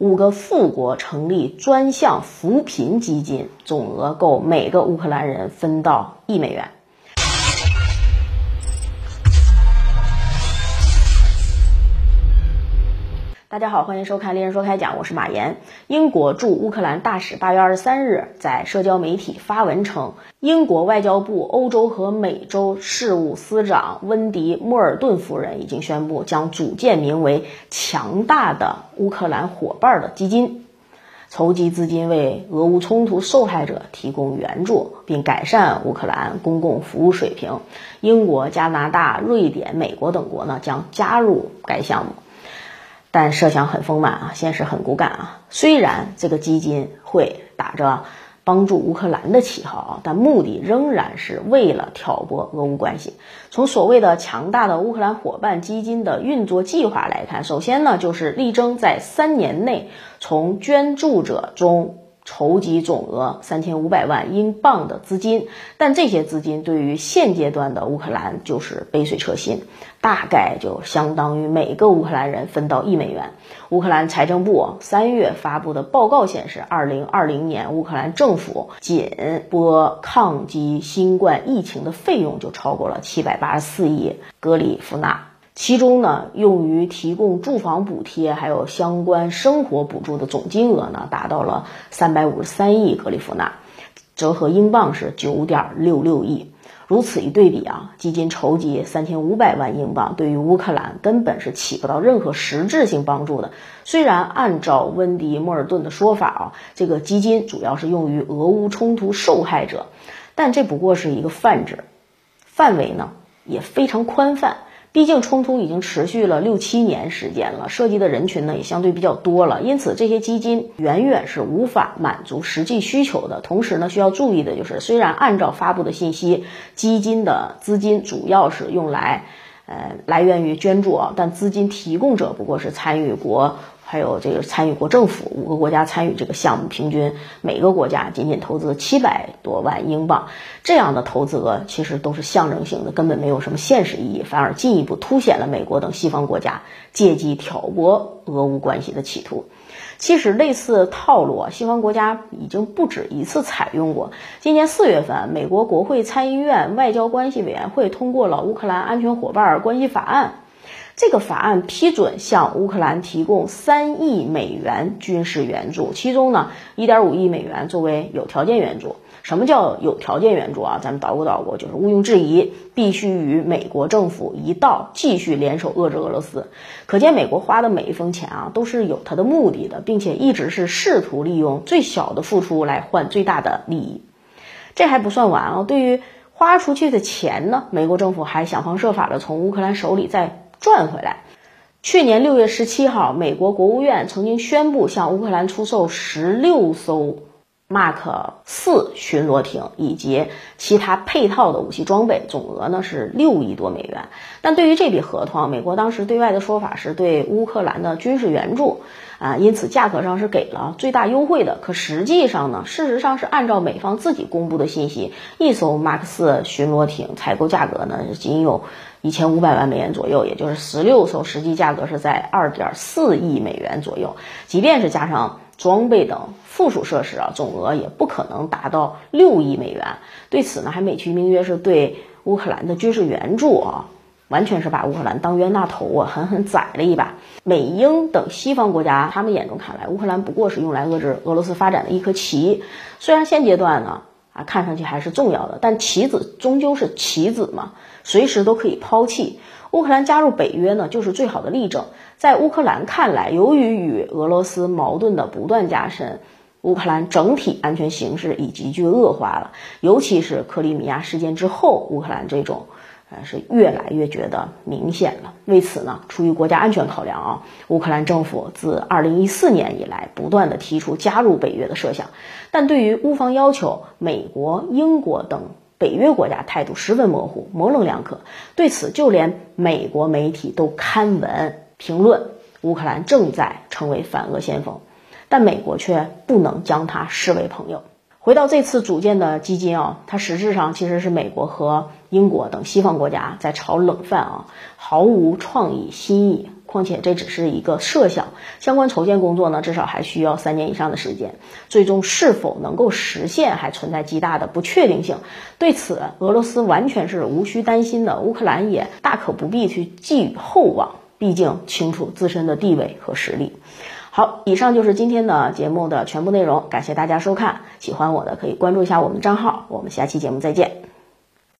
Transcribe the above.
五个富国成立专项扶贫基金，总额够每个乌克兰人分到一美元。大家好，欢迎收看《猎人说开讲》，我是马岩。英国驻乌克兰大使八月二十三日在社交媒体发文称，英国外交部欧洲和美洲事务司长温迪·莫尔顿夫人已经宣布，将组建名为“强大的乌克兰伙伴”的基金，筹集资金为俄乌冲突受害者提供援助，并改善乌克兰公共服务水平。英国、加拿大、瑞典、美国等国呢将加入该项目。但设想很丰满啊，现实很骨感啊。虽然这个基金会打着帮助乌克兰的旗号啊，但目的仍然是为了挑拨俄乌关系。从所谓的强大的乌克兰伙伴基金的运作计划来看，首先呢，就是力争在三年内从捐助者中。筹集总额三千五百万英镑的资金，但这些资金对于现阶段的乌克兰就是杯水车薪，大概就相当于每个乌克兰人分到一美元。乌克兰财政部三月发布的报告显示，二零二零年乌克兰政府仅拨抗击新冠疫情的费用就超过了七百八十四亿格里夫纳。其中呢，用于提供住房补贴还有相关生活补助的总金额呢，达到了三百五十三亿格里夫纳，折合英镑是九点六六亿。如此一对比啊，基金筹集三千五百万英镑，对于乌克兰根本是起不到任何实质性帮助的。虽然按照温迪·莫尔顿的说法啊，这个基金主要是用于俄乌冲突受害者，但这不过是一个泛指，范围呢也非常宽泛。毕竟冲突已经持续了六七年时间了，涉及的人群呢也相对比较多了，因此这些基金远远是无法满足实际需求的。同时呢，需要注意的就是，虽然按照发布的信息，基金的资金主要是用来，呃，来源于捐助啊，但资金提供者不过是参与国。还有这个参与国政府五个国家参与这个项目，平均每个国家仅仅投资七百多万英镑，这样的投资额其实都是象征性的，根本没有什么现实意义，反而进一步凸显了美国等西方国家借机挑拨俄乌关系的企图。其实类似套路啊，西方国家已经不止一次采用过。今年四月份，美国国会参议院外交关系委员会通过了乌克兰安全伙伴关系法案。这个法案批准向乌克兰提供三亿美元军事援助，其中呢，一点五亿美元作为有条件援助。什么叫有条件援助啊？咱们捣鼓捣鼓，就是毋庸置疑，必须与美国政府一道继续联手遏制俄罗斯。可见，美国花的每一分钱啊，都是有它的目的的，并且一直是试图利用最小的付出来换最大的利益。这还不算完啊，对于花出去的钱呢，美国政府还想方设法的从乌克兰手里再。赚回来。去年六月十七号，美国国务院曾经宣布向乌克兰出售十六艘 Mark 四巡逻艇以及其他配套的武器装备，总额呢是六亿多美元。但对于这笔合同，美国当时对外的说法是对乌克兰的军事援助啊，因此价格上是给了最大优惠的。可实际上呢，事实上是按照美方自己公布的信息，一艘 Mark 四巡逻艇采购价格呢仅有。一千五百万美元左右，也就是十六艘，实际价格是在二点四亿美元左右。即便是加上装备等附属设施啊，总额也不可能达到六亿美元。对此呢，还美其名曰是对乌克兰的军事援助啊，完全是把乌克兰当冤大头啊，狠狠宰了一把。美英等西方国家，他们眼中看来，乌克兰不过是用来遏制俄罗斯发展的一颗棋。虽然现阶段呢。啊，看上去还是重要的，但棋子终究是棋子嘛，随时都可以抛弃。乌克兰加入北约呢，就是最好的例证。在乌克兰看来，由于与俄罗斯矛盾的不断加深，乌克兰整体安全形势已急剧恶化了。尤其是克里米亚事件之后，乌克兰这种。是越来越觉得明显了。为此呢，出于国家安全考量啊，乌克兰政府自二零一四年以来，不断的提出加入北约的设想。但对于乌方要求，美国、英国等北约国家态度十分模糊、模棱两可。对此，就连美国媒体都刊文评论，乌克兰正在成为反俄先锋，但美国却不能将它视为朋友。回到这次组建的基金啊，它实质上其实是美国和英国等西方国家在炒冷饭啊，毫无创意新意，况且这只是一个设想，相关筹建工作呢，至少还需要三年以上的时间，最终是否能够实现，还存在极大的不确定性。对此，俄罗斯完全是无需担心的，乌克兰也大可不必去寄予厚望，毕竟清楚自身的地位和实力。好，以上就是今天的节目的全部内容，感谢大家收看，喜欢我的可以关注一下我们账号，我们下期节目再见。